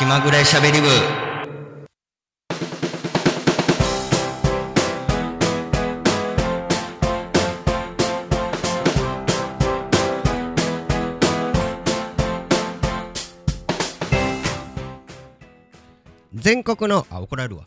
気まぐれしゃべり部。全国のあ怒られるわ。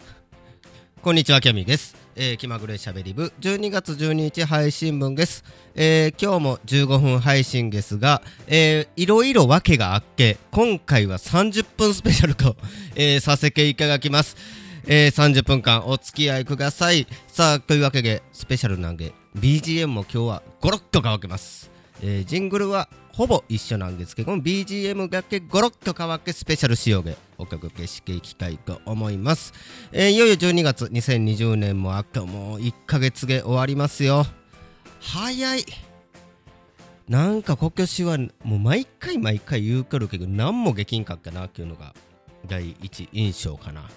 こんにちはキャミーです、えー、気まぐれしゃべり部。12月12日配信分です、えー、今日も15分配信ですが、えー、いろいろ訳があっけ今回は30分スペシャルと、えー、させていただきます。えー、30分間お付き合いください。さあというわけでスペシャルなんで BGM も今日はゴロッと乾けます、えー、ジングルはほぼ一緒なんですけども BGM だけゴロッと変わってスペシャル仕様でお届けしていきたいと思います、えー、いよいよ12月2020年もあともう1ヶ月で終わりますよ。早い。なんか今年はもう毎回毎回言うとるけど何もできんかったなっていうのが第一印象かな。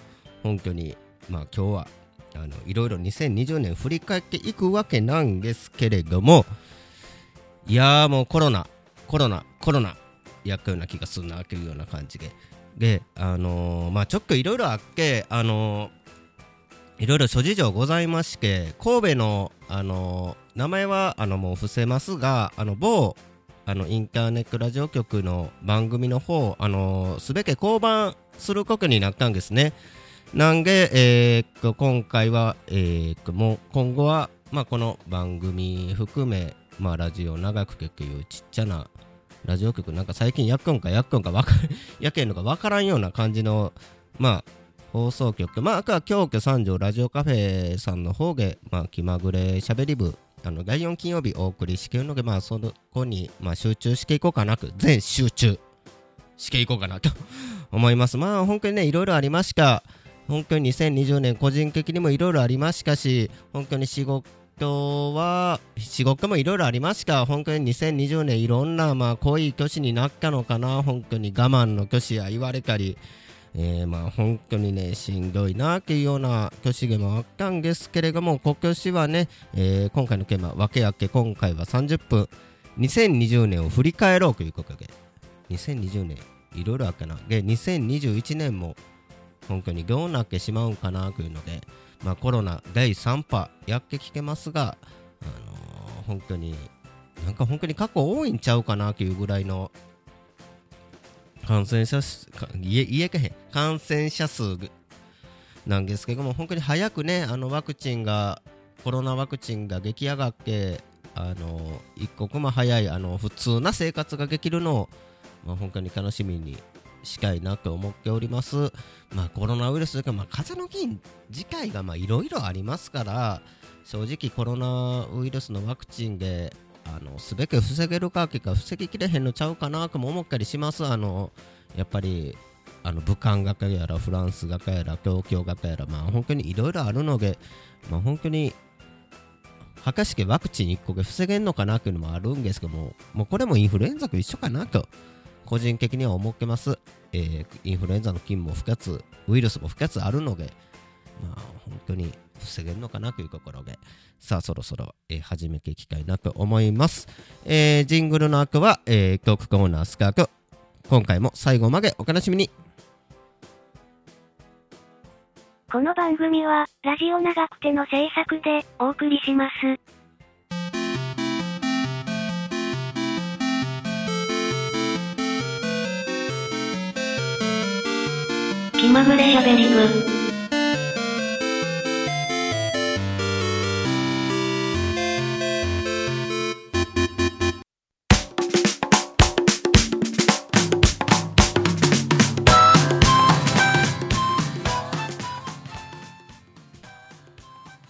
本拠にまあ今日はあのいろいろ2020年振り返っていくわけなんですけれどもいやーもうコロナコロナコロナやったような気がするなというような感じでであのー、まあちょっといろいろあってあのー、いろいろ諸事情ございまして神戸のあのー、名前はあのもう伏せますがあの某あのインターネットラジオ局の番組の方あのすべて降板することになったんですね。なんで、えー、と今回は、えー、ともう今後は、まあ、この番組含め、まあ、ラジオ長くというちっちゃなラジオ局なんか最近やっくんかやっくんかわかやけんのかわからんような感じの、まあ、放送局。まああとは京都三条ラジオカフェさんの方で、まあ、気まぐれしゃべり部あの第4金曜日お送りしてるので、まあ、そこに、まあ、集中していこうかなと。全集中していこうかなと思います。まあ本当にねいろいろありました。本当に2020年個人的にもいろいろありましたし本当に仕事は仕事もいろいろありました本当に2020年いろんなまあ濃い年になったのかな。本当に我慢の年や言われたり、えー、まあ本当にねしんどいなっていうような年でもあったんですけれども今年はね、えー、今回のテーマ分け分け今回は30分。2020年を振り返ろうということで。2020年いろいろあったな。で2021年も本当にどうなってしまうんかなというので、まあ、コロナ第3波やってきてますが、あのー、本当になんか本当に過去多いんちゃうかなというぐらいの感染者数言え言えかへん。感染者数なんですけども本当に早くねあのワクチンがコロナワクチンが出来上がってあの一刻も早いあの普通な生活ができるのを、まあ、本当に楽しみにしたいなと思っております。まあ、コロナウイルスというか、まあ、風邪の菌自体がいろいろありますから正直コロナウイルスのワクチンであの全て防げるか結果防ぎきれへんのちゃうかなとも思ったりします。あのやっぱりあの武漢学やらフランス学やら東京学やら、まあ、本当にいろいろあるので、まあ、本当に果たしてワクチン1個で防げんのかなというのもあるんですけどももうこれもインフルエンザと一緒かなと個人的には思ってます、えー、インフルエンザの菌も2つウイルスも2つあるのでまあ本当に防げるのかなというところで。さあそろそろ、えー、始めていきたいなと思います、えー、ジングルの後は、えー、曲コーナースカート今回も最後までお楽しみに。この番組は、ラジオ長くての制作でお送りします。気まぐれしゃべり部。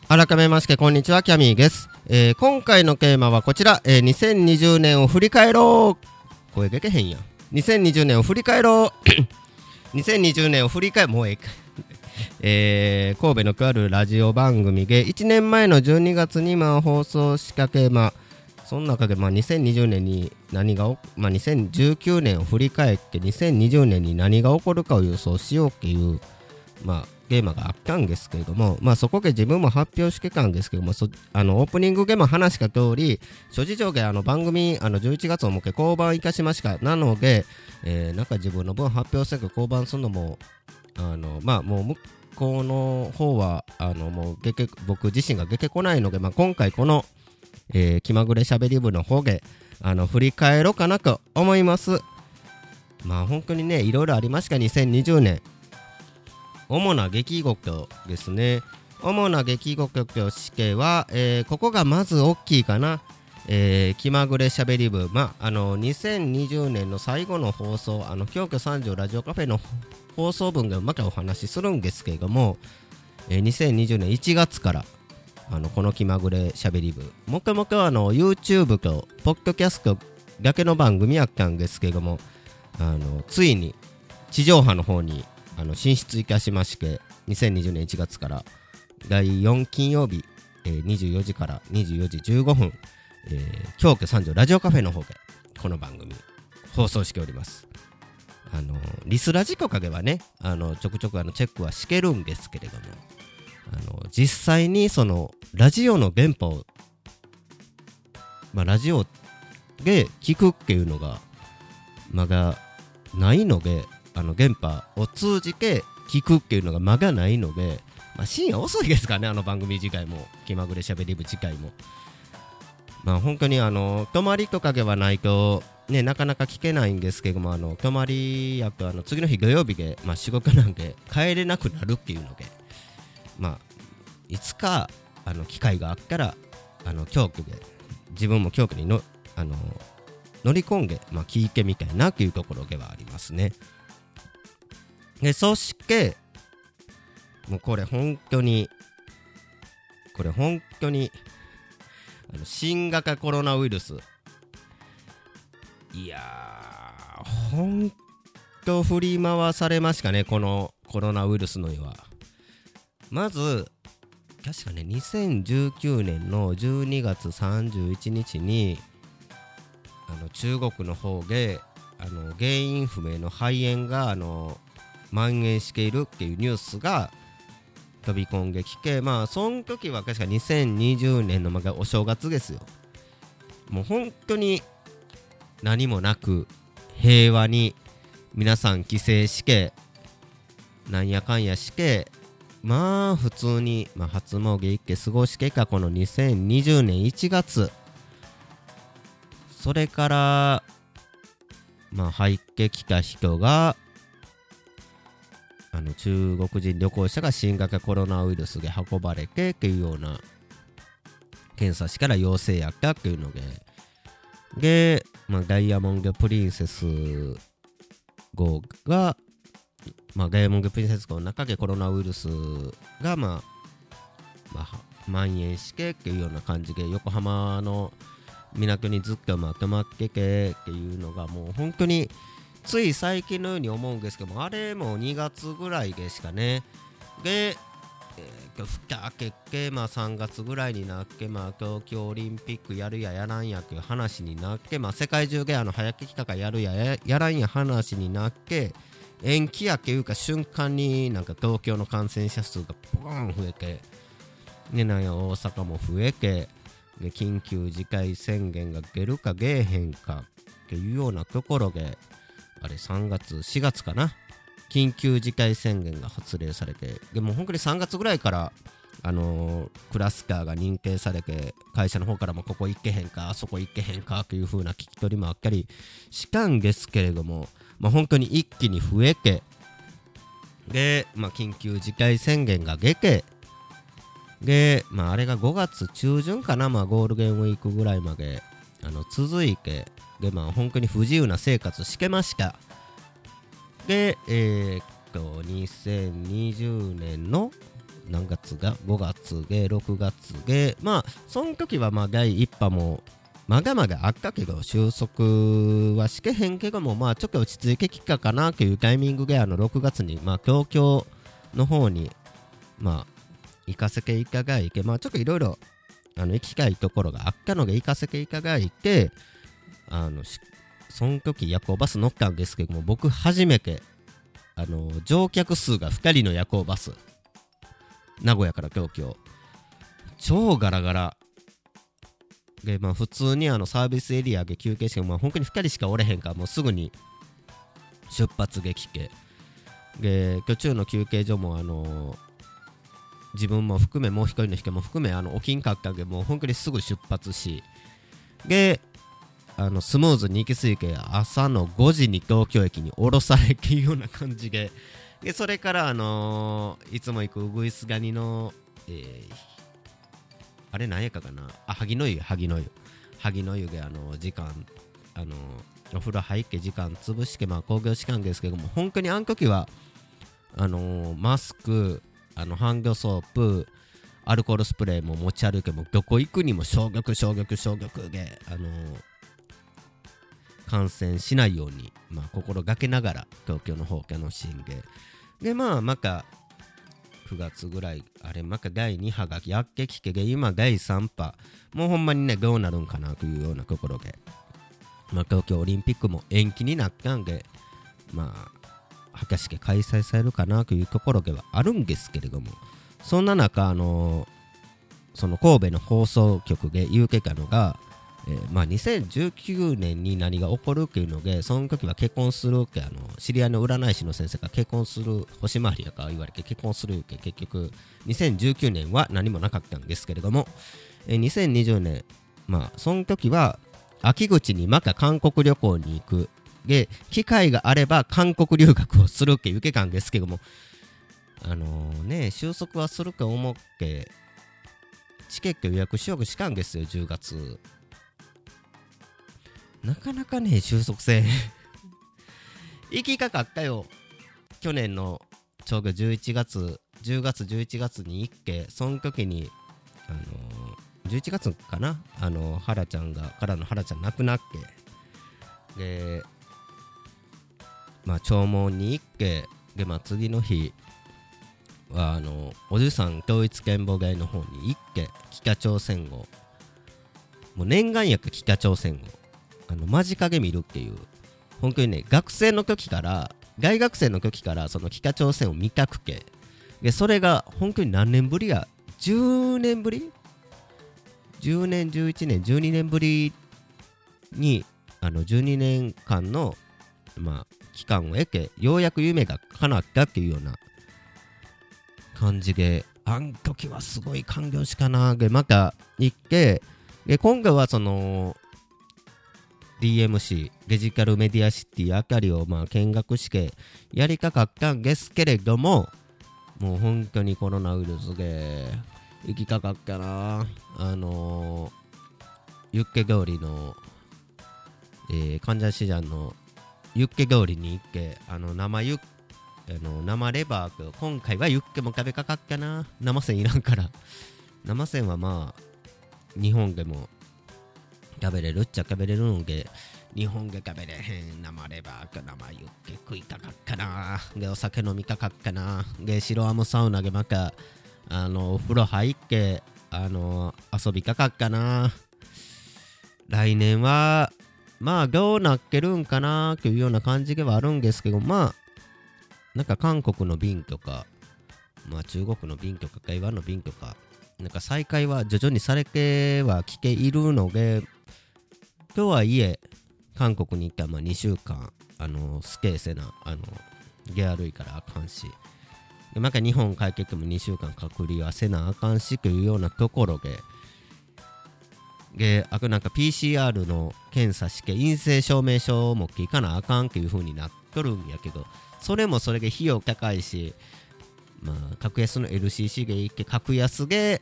改めましてこんにちはキャミーです、えー、今回のテーマはこちら、えー、2020年を振り返ろう。声でけへんやん。2020年を振り返ろう。2020年を振り返もうええか。えー、神戸のとあるラジオ番組で1年前の12月にまあ放送仕掛けまあその中でまあ2020年に何がまあ、2019年を振り返って2020年に何が起こるかを予想しようっていうまあゲームがあったんですけれども、まあそこで自分も発表してたんですけども、あの、オープニングゲーム話した通り、諸事情であの番組、あの、11月をもけ交番いたしました。なので、えー、なんか自分の分発表せず交番するのも、あの、まあもう向こうの方は、あの、もう、僕自身が出てこないので、まあ今回この、えー、気まぐれしゃべり部の方で、あの、振り返ろうかなと思います。まあ本当にね、いろいろありました、2020年。主な激獄ですね。主な激獄としては、えー、ここがまず大きいかな。えー、気まぐれしゃべり部、まあ、あの2020年の最後の放送、あの京都三条ラジオカフェの放送分がまたお話しするんですけれども、えー、2020年1月からあのこの気まぐれしゃべり部、もともとあの YouTube とポッドキャストだけの番組やったんですけれども、あのついに地上波の方にあの進出いたしまして2020年1月から第4金曜日、えー、24時から24時15分、えー、京都三条ラジオカフェの方でこの番組放送しております。あのリスラジとかではねあのちょくちょくあのチェックはしてるんですけれどもあの実際にそのラジオの電波をまあラジオで聞くっていうのがまだないのであの電波を通じて聞くっていうのが間がないので、まあ、深夜遅いですからねあの番組自体も気まぐれしゃべり部次回もまあ本当にあの泊まりとかではないとねなかなか聞けないんですけどもあの泊まりやっぱあの次の日土曜日で、まあ、仕事なんで帰れなくなるっていうのでまあいつかあの機会があったらあの京都で自分も京都にのあの乗り込んで、まあ、聞いてみたいなというところではありますね。でそしてもうこれ本当にこれ本当にあの新型コロナウイルス。いやー本当振り回されましたねこのコロナウイルスの絵は。まず確かね2019年の12月31日にあの中国の方であの原因不明の肺炎があの蔓延しているっていうニュースが飛び込んできてまあその時は確か2020年のまお正月ですよ。もう本当に何もなく平和に皆さん帰省してなんやかんやしてまあ普通に、まあ、初詣行って過ごしてかこの2020年1月。それからまあ入ってきた人があの中国人旅行者が新型コロナウイルスで運ばれてっていうような検査しから陽性やったっていうので。で、まあ、ダイヤモンド・プリンセス号が、まあ、ダイヤモンド・プリンセス号の中でコロナウイルスが、まあまあ、蔓延してっていうような感じで横浜の港にずっとまとまっててっていうのがもう本当につい最近のように思うんですけどもあれも2月ぐらいでしかね。で、えー、ふたけっけ、まあ、3月ぐらいになって、まあ、東京オリンピックやるややらんやという話になって、まあ、世界中であの早けきたかやるややらんや話になって延期やけいうか瞬間になんか東京の感染者数がポーン増えて、ね、なんや大阪も増えてで緊急事態宣言が出るか出えへんかっていうようなところであれ3月4月かな？緊急事態宣言が発令されてでも本当に3月ぐらいからあのー、クラスターが認定されて会社の方からもここ行けへんかあそこ行けへんかという風な聞き取りもあったりしたんですけれども、まあ、本当に一気に増えてで、まあ、緊急事態宣言が出てで、まあ、あれが5月中旬かな、まあ、ゴールデンウィークぐらいまであの続いてで、まあ、本当に不自由な生活してました。で、えー、っと、2020年の何月が？5月で6月で、まあ、その時はまあ第1波もまだまだあったけど、収束はしけへんけども、まあちょっと落ち着いてきたかなというタイミングで、あの6月に、まあ東京の方に、まあ行かせていただいて、まあちょっといろいろあの行きたいところがあったので行かせていただいて、あのその時夜行バス乗ったんですけども僕初めてあの乗客数が2人の夜行バス名古屋から東京超ガラガラ。でまあ普通にあのサービスエリアで休憩してまあ本当に2人しかおれへんからもうすぐに出発劇系で途中の休憩所もあのー自分も含めもう一人の人も含めあの起きんかったんでもう本当にすぐ出発しであのスムーズに行き過ぎて朝の5時に東京駅に降ろされっていうような感じででそれからあのーいつも行くウグイスガニの、えーあれ何やかかな？あ萩の湯萩の湯。萩の湯であの時間あのお風呂入って時間潰してまあ工業時間ですけども本当にあの時はあのマスクあのハンドソープアルコールスプレーも持ち歩けもどこ行くにも消毒消毒消毒であのー感染しないように、まあ、心がけながら東京の方楽しんででまあまた9月ぐらいあれまた第2波がやってきてで今第3波。もうほんまにねどうなるんかなというようなところで、まあ、東京オリンピックも延期になったんでまあ果たして開催されるかなというところではあるんですけれどもそんな中あのその神戸の放送局で言うてたのが、えーまあ、2019年に何が起こるっていうのでその時は結婚するってあの知り合いの占い師の先生が結婚する星回りやから言われて結婚するって結局2019年は何もなかったんですけれども、えー2020年まあその時は秋口にまた韓国旅行に行くで機会があれば韓国留学をするっていうけたんですけどもあのね収束はするか思ってチケット予約しようとしたんですよ10月。なかなかね収束せん。行きかかったよ。去年のちょうど11月10月11月に行ってその時にあの11月かな？あの原ちゃんがからの原ちゃん亡くなって。でまあ弔問に行ってでまあ次の日はあのおじさん統一剣謀会の方に行って北朝鮮をもう念願やく北朝鮮をあの間近で見るっていう本当にね学生の時から大学生の時からその北朝鮮を見たくてでそれが本当に何年ぶりや10年ぶり10年11年12年ぶりにあの12年間のまあ期間を得てようやく夢が叶ったっていうような感じであん時はすごい感動しかなでまた行ってで今回はその DMC デジタルメディアシティあたりをまあ見学してやりたかったんですけれどももう本当にコロナウイルスで行きたかったなあのー、ユッケ通りの、えー、患者シジャンのユッケ通りに行ってあの生ユッあの生レバー今回はユッケも食べかかったな。生線いらんから。生線はまあ日本でも食べれるっちゃ食べれるので日本で食べれへん。生レバーか生ユッケ食いたかったな。でお酒飲みたかったな。で白アムサウナでまたあのお風呂入ってあの遊びたかったな。来年はまあどうなっけるんかなというような感じではあるんですけどまあなんか韓国の便とかまあ中国の便とか台湾の便とかなんか再開は徐々にされてはきているのでとはいえ韓国に行ったまあ2週間あのスケーセなあのゲア類からあかんしでまた日本帰ってても2週間隔離はせなあかんしというようなところでであとなんか PCR の検査して陰性証明書を持っていかなあかんっていう風になっとるんやけどそれもそれで費用高いしまあ格安の LCC で行って格安で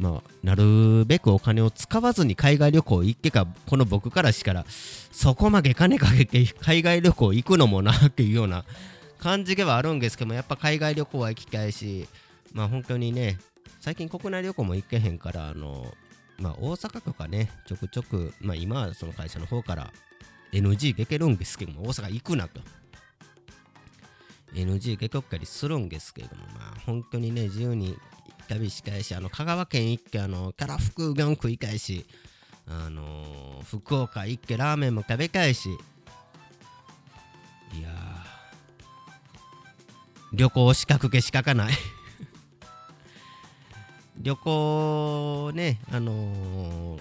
まあなるべくお金を使わずに海外旅行行ってかこの僕からしたらそこまで金かけて海外旅行行くのもなっていうような感じではあるんですけどもやっぱ海外旅行は行きたいしまあ本当にね最近国内旅行も行けへんからあのまあ大阪とかねちょくちょくまあ今はその会社の方から NG 出てるんですけども大阪行くなと。NG 出とったりするんですけれどもまあ本当にね自由に旅したいしあの香川県行ってあのキャラ福うどん食いたいしあのー福岡行ってラーメンも食べたいしいやー旅行資格けしかかない。旅行ね、あのー、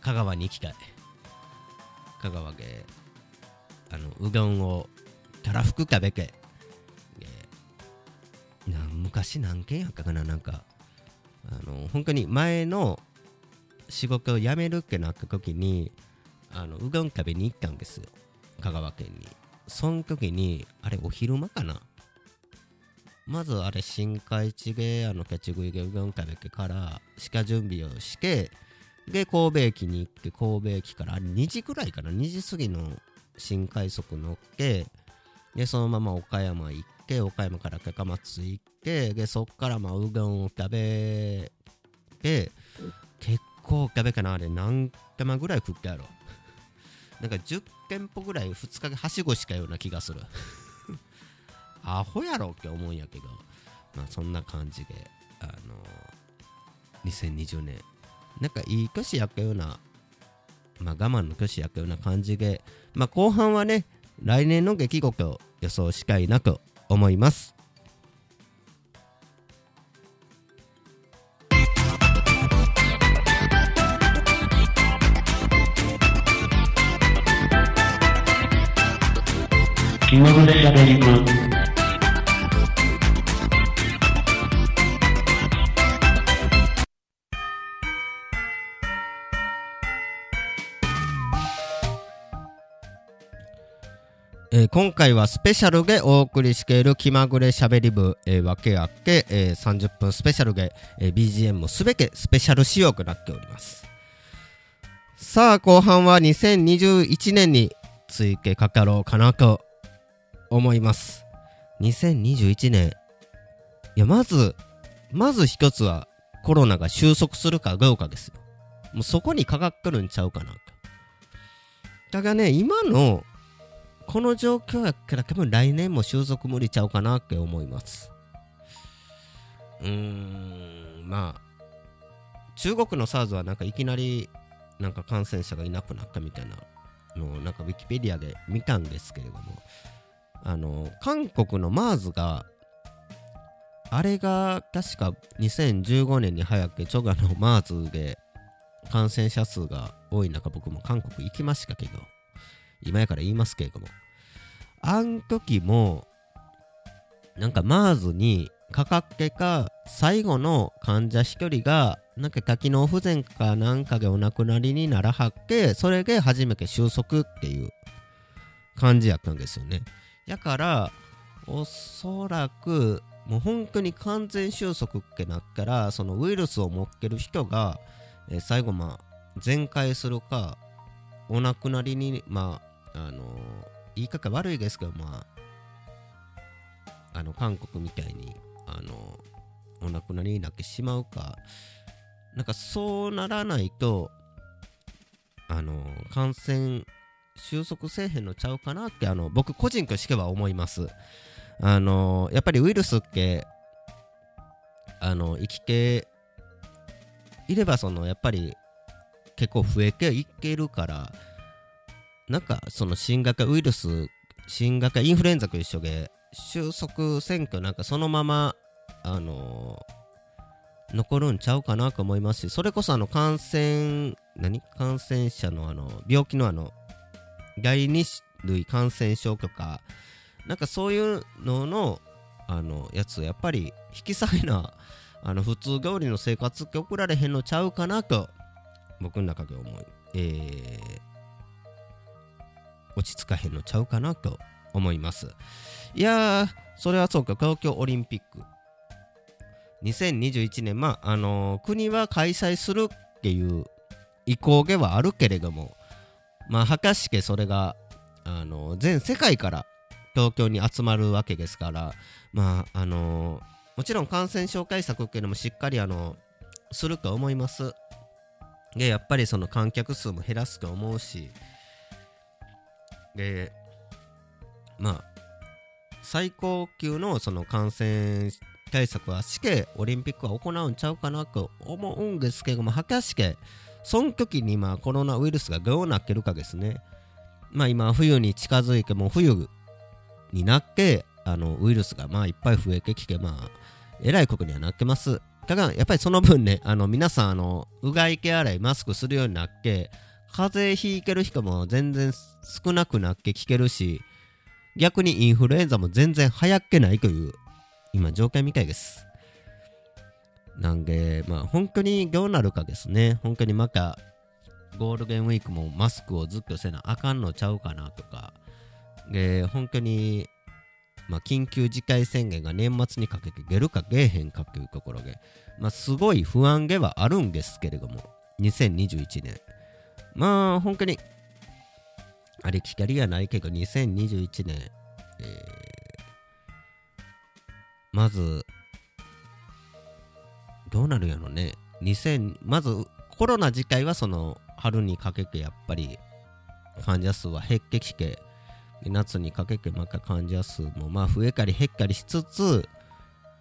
香川に行きたい。香川で、あの、うどんをたらふく食べて、な昔何件やったかな、なんか、あの、本当に前の仕事を辞めるってなった時に、あの、うどん食べに行ったんですよ。香川県に。その時に、あれ、お昼間かなまずあれ、新海地で、あの、キャッチ食いでうどん食べてから、鹿準備をして、で、神戸駅に行って、神戸駅から、あれ2時ぐらいかな、2時過ぎの新快速乗って、で、そのまま岡山行って、岡山から高松行って、で、そっからまあ、うどんを食べて、結構食べかな、あれ、何玉ぐらい食ったやろう。なんか10店舗ぐらい2日ではしごしたような気がする。アホやろって思うんやけど、まあそんな感じで、あの2020年、なんかいい年やったような、まあ我慢の年やったような感じで、まあ後半はね、来年の出来事を予想したいなと思います。気まぐれしゃべり部。えー今回はスペシャルでお送りしている気まぐれしゃべり部、えー、分けあって、えー30分スペシャルで、えー BGM もすべてスペシャル仕様となっております。さあ後半は2021年について語ろうかなと思います。2021年いやまずまず一つはコロナが収束するかどうかですよ。もうそこにかかってるんちゃうかなと。だがね今のこの状況やから多分来年も収束無理ちゃうかなって思います。うーん、まあ、中国の SARS はなんかいきなりなんか感染者がいなくなったみたいなのをなんかウィキペディアで見たんですけれども、あの、韓国の MERS が、あれが確か2015年に流行って、チョガの MERS で感染者数が多い中、僕も韓国行きましたけど、今やから言いますけれども、あん時も、なんか MERS にかかってか、最後の患者一人が、なんか多機能不全かなんかでお亡くなりにならはって、それで初めて収束っていう感じやったんですよね。やから、おそらく、もう本当に完全収束ってなったら、そのウイルスを持ってる人が、え最後まあ、全開するか、お亡くなりに、まあ、あの言い方悪いですけど、まあ、あの、韓国みたいに、あのお亡くなりになってしまうか、なんかそうならないと、あの感染収束せえへんのちゃうかなって、あの、僕個人としては思います。あのやっぱりウイルスって、あの、生きていれば、その、やっぱり結構増えていけるから、なんかその新型ウイルス、新型インフルエンザと一緒で、収束選挙なんかそのまま、あのー残るんちゃうかなと思いますし、それこそあの感染、何？感染者のあの、病気のあの、第二類感染症とか、なんかそういうのの、あの、やつ、やっぱり引き下げな、あの、普通通りの生活って送られへんのちゃうかなと、僕の中で思い、えー、落ち着かへんのちゃうかなと思います。いやー、それはそうか、東京オリンピック。2021年、まあ、あのー国は開催するっていう意向ではあるけれども、まあ、果たしてそれが、あのー全世界から東京に集まるわけですから、まあ、あのーもちろん感染症対策っていうのもしっかり、あのすると思います。で、やっぱりその観客数も減らすと思うし、で、まあ、最高級のその感染対策はしてオリンピックは行うんちゃうかなと思うんですけども、果たして、その時にまあコロナウイルスがどうなってるかですね。まあ今、冬に近づいても冬になって、あのウイルスがまあいっぱい増えてきて、まあ、えらいことにはなってますだからやっぱりその分ね、あの皆さん、あのうがい手洗い、マスクするようになっけ、風邪ひいける人も全然少なくなっけ聞けるし、逆にインフルエンザも全然流行っけないという、今、状況みたいです。なんで、まあ、本当にどうなるかですね。本当にまた、ゴールデンウィークもマスクをずっとせなあかんのちゃうかなとか、で、本当に、まあ、緊急事態宣言が年末にかけて出るか出えへんかというところで、まあ、すごい不安げはあるんですけれども、2021年。まあ、本当に、あれ、光がないけど、2021年、えまず、どうなるやろね。2000、まず、コロナ自体はその、春にかけてやっぱり、患者数は減ってきて、夏にかけてまた患者数もまあ増えたり減ったりしつつ、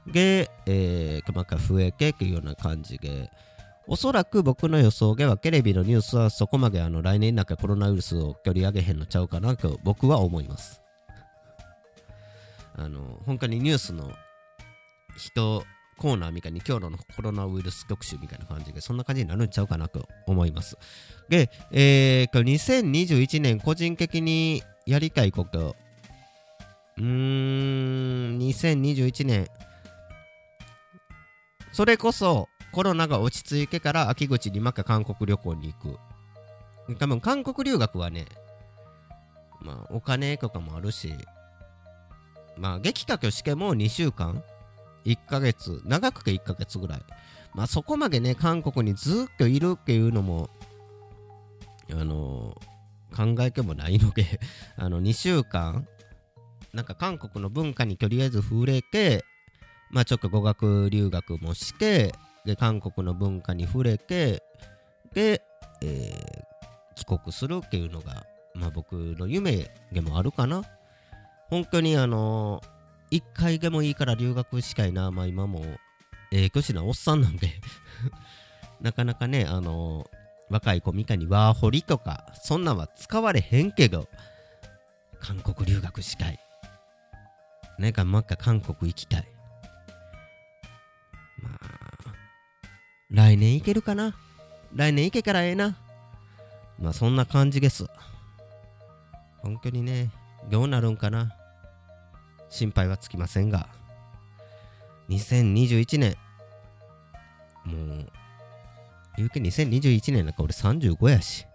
で、えー、また増えてというような感じで、おそらく僕の予想ではテレビのニュースはそこまであの来年なんかコロナウイルスを取り上げへんのちゃうかなと僕は思います。あの、本当にニュースの人コーナーみたいに今日のコロナウイルス特集みたいな感じでそんな感じになるんちゃうかなと思います。で、えー、2021年個人的にやりたいことうーん2021年それこそコロナが落ち着いてから秋口にまた韓国旅行に行く。多分韓国留学はねまあお金とかもあるしまあ劇画試験も2週間1ヶ月長くて1ヶ月ぐらい。まあそこまでね韓国にずっといるっていうのもあの考えてもないので あの2週間なんか韓国の文化にとりあえず触れてまあちょっと語学留学もしてで韓国の文化に触れてで、えー帰国するっていうのがまあ僕の夢でもあるかな。本当にあの一回でもいいから留学したいな。まあ今もええ年なおっさんなんで。なかなかねあの若い子みたいにワーホリとかそんなんは使われへんけど韓国留学したい。なんかまっか韓国行きたい。来年行けるかな？来年行けからええな。まあそんな感じです。本当にねどうなるんかな？心配はつきませんが。2021年。もう言うけ2021年なんか俺35やし。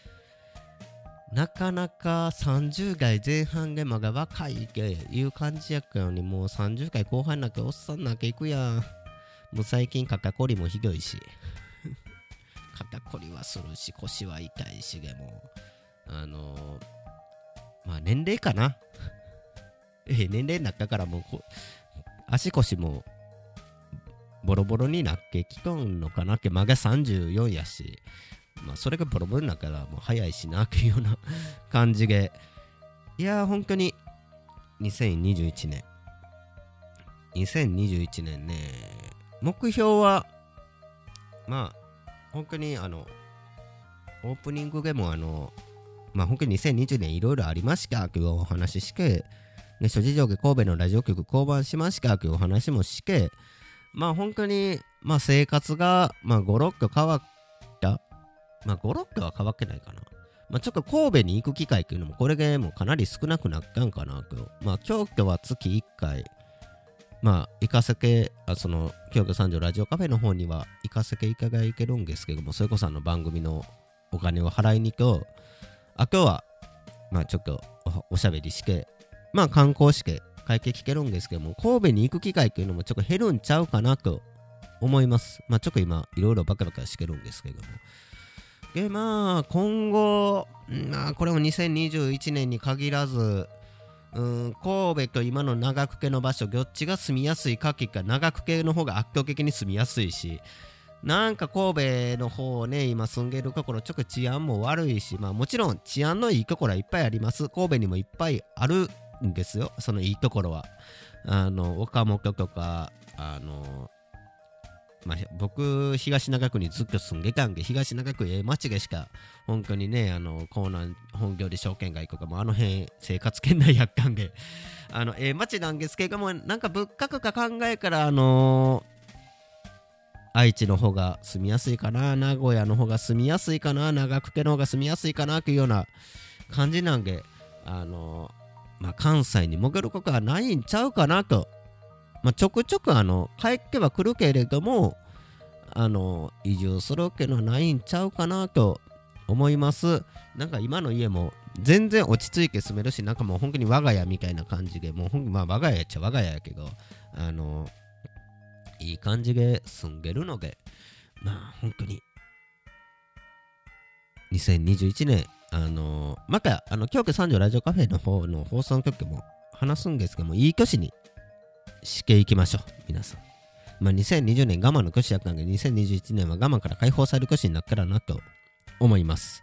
なかなか30代前半でまだ若いけいう感じやっのにもう30代後半なっておっさんなんか行くやん。もう最近肩こりもひどいし。肩こりはするし腰は痛いしでもあのーまあ年齢かな。え年齢になったからもう足腰もボロボロになってきとんのかなって。まだ34やし。まあそれがボロボロになったらもう早いしなっていうような感じで。いやー本当に2021年。2021年ね。目標はまあ本当にあのオープニングでもあのまあ本当に2020年いろいろありましたというお話ししてね、諸事情で神戸のラジオ局降板しましたというお話もして、まあ本当に、まあ生活が、まあ5、6個変わった。まあ5、6個は変わってないかな。まあちょっと神戸に行く機会っていうのもこれでもかなり少なくなったんかなと。まあ京都は月1回、まあ行かせて、あその京都三条ラジオカフェの方には行かせていただいてるんですけども、それこそあの番組のお金を払いに行くあ、今日は、まあちょっとおしゃべりして、まあ観光して会計聞けるんですけども、神戸に行く機会っていうのもちょっと減るんちゃうかなと思います。まあちょっと今いろいろバカバカしてるんですけども。で、まあ今後、まあこれも2021年に限らず、うん、神戸と今の長久家の場所、どっちが住みやすいかきか、長久家の方が圧倒的に住みやすいし、なんか神戸の方ね、今住んでるところ、ちょっと治安も悪いし、まあもちろん治安のいいところはいっぱいあります。神戸にもいっぱいあるんですよ、そのいいところは。あの、岡本とか、あの、まあ、僕、東長区にずっと住んでたんで、東長区ええ町でしか、本当にね、あの、江南本業で証券街とかも、あの辺、生活圏内やったんで、あの、ええ町なんですけども、なんか物価とか考えから、あの愛知の方が住みやすいかな名古屋の方が住みやすいかな長久手の方が住みやすいかなというような感じなんであのまあ関西に潜ることはないんちゃうかなと。まあちょくちょくあの帰ってはくるけれどもあの移住するわけのないんちゃうかなと思います。なんか今の家も全然落ち着いて住めるしなんかもう本当に我が家みたいな感じでもうほんまあ我が家っちゃ我が家やけどあのいい感じで住んでるのでまあ本当に2021年あのまたあの京都三条ラジオカフェの方の放送局も話すんですけどもいい年にしていきましょう皆さんまあ2020年我慢の年やったんで2021年は我慢から解放される年になったらなと思います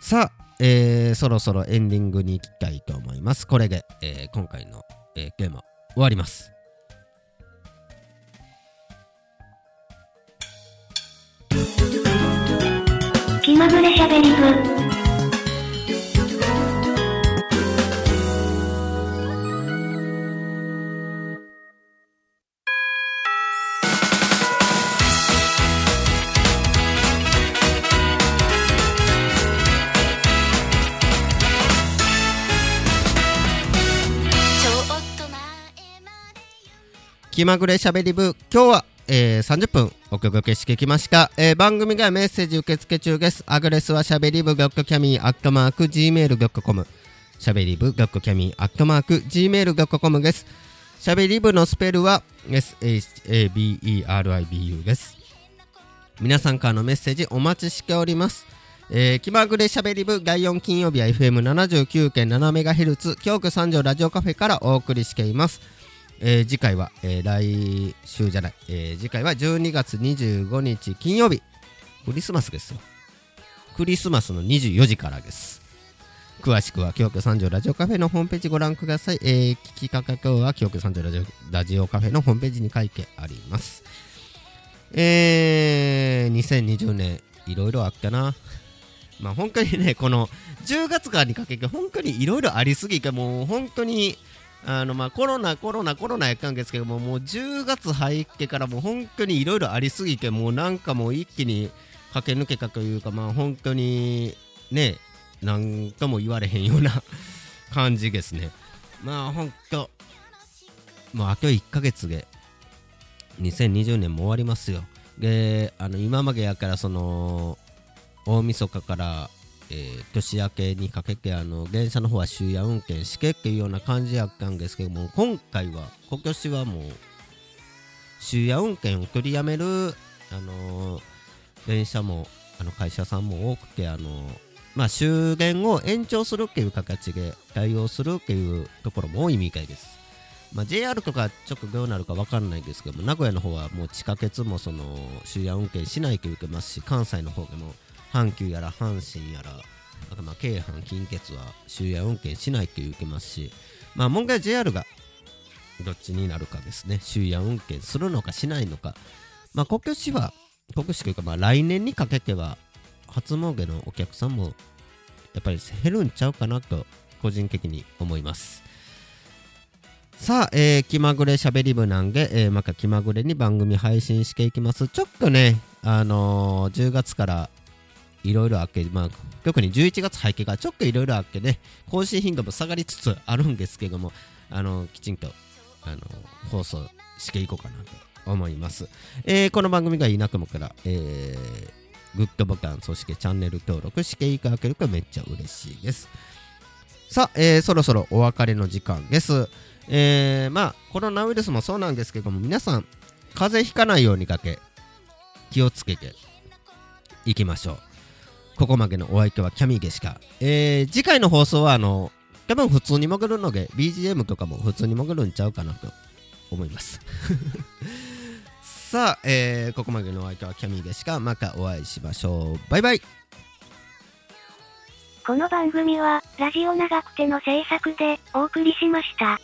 さあ、えーそろそろエンディングに行きたいと思いますこれで、えー今回の、えーテーマ終わります気まぐれしゃべり部。気まぐれしゃべり部。今日は、えー30分お届けしてきました、えー番組がメッセージ受付中です。アドレスはしゃべり部ドットキャミーアットマーク Gmail.com しゃべり部ドットキャミーアットマーク Gmail.com です。しゃべり部のスペルは SHABERIBU です。皆さんからのメッセージお待ちしております。えー、気まぐれしゃべり部第4金曜日は FM79.7MHz 京都三条ラジオカフェからお送りしています。えー次回は、えー来週じゃない、えー次回は12月25日金曜日クリスマスですよ。クリスマスの24時からです。詳しくは京都三条ラジオカフェのホームページご覧ください、えー聞きかけ今日は京都三条ラジオラジオカフェのホームページに書いてあります。えー、2020年いろいろあったな。まあ本当にねこの10月からにかけて本当にいろいろありすぎてもう本当にあのまあコロナコロナコロナやったんですけどももう10月入ってからもう本当にいろいろありすぎてもうなんかもう一気に駆け抜けたというかまあ本当にねなんとも言われへんような感じですね。まあ本当もうあと1ヶ月で2020年も終わりますよ。であの今までやからその大晦日からえー年明けにかけてあの電車の方は終夜運転しけっていうような感じやったんですけども今回は今年はもう終夜運転を取りやめる、あのー電車もあの会社さんも多くて、あのーまあ、終電を延長するっていう形で対応するっていうところも多いみたいです。まあ、JR とかちょっとどうなるか分かんないですけども名古屋の方はもう地下鉄もその終夜運転しないといけますし関西の方でも阪急やら阪神やらまあ京阪近鉄は終夜運転しないといけますしまあ問題は JR がどっちになるかですね。終夜運転するのかしないのか。まあ国境市は国市というかまあ来年にかけては初詣のお客さんもやっぱり減るんちゃうかなと個人的に思います。さあ、えー気まぐれしゃべり部なんで、えーまた気まぐれに番組配信していきます。ちょっとね、あのー10月からいろいろあっけ、まあ、特に11月背景がちょっといろいろあっけね、更新頻度も下がりつつあるんですけども、あのきちんと、あの放送していこうかなと思います。えーこの番組がいなと思ったら、えーグッドボタン、そしてチャンネル登録していただけるとめっちゃ嬉しいです。さあ、えーそろそろお別れの時間です。えーまあ、コロナウイルスもそうなんですけども、皆さん、風邪ひかないようにだけ気をつけていきましょう。ここまでのお相手はキャミーでしか。えー次回の放送は、あの、多分普通に潜るので、BGM とかも普通に潜るんちゃうかなと思います。さあ、えーここまでのお相手はキャミーでしか。またお会いしましょう。バイバイ。この番組は、ラジオ長くての制作でお送りしました。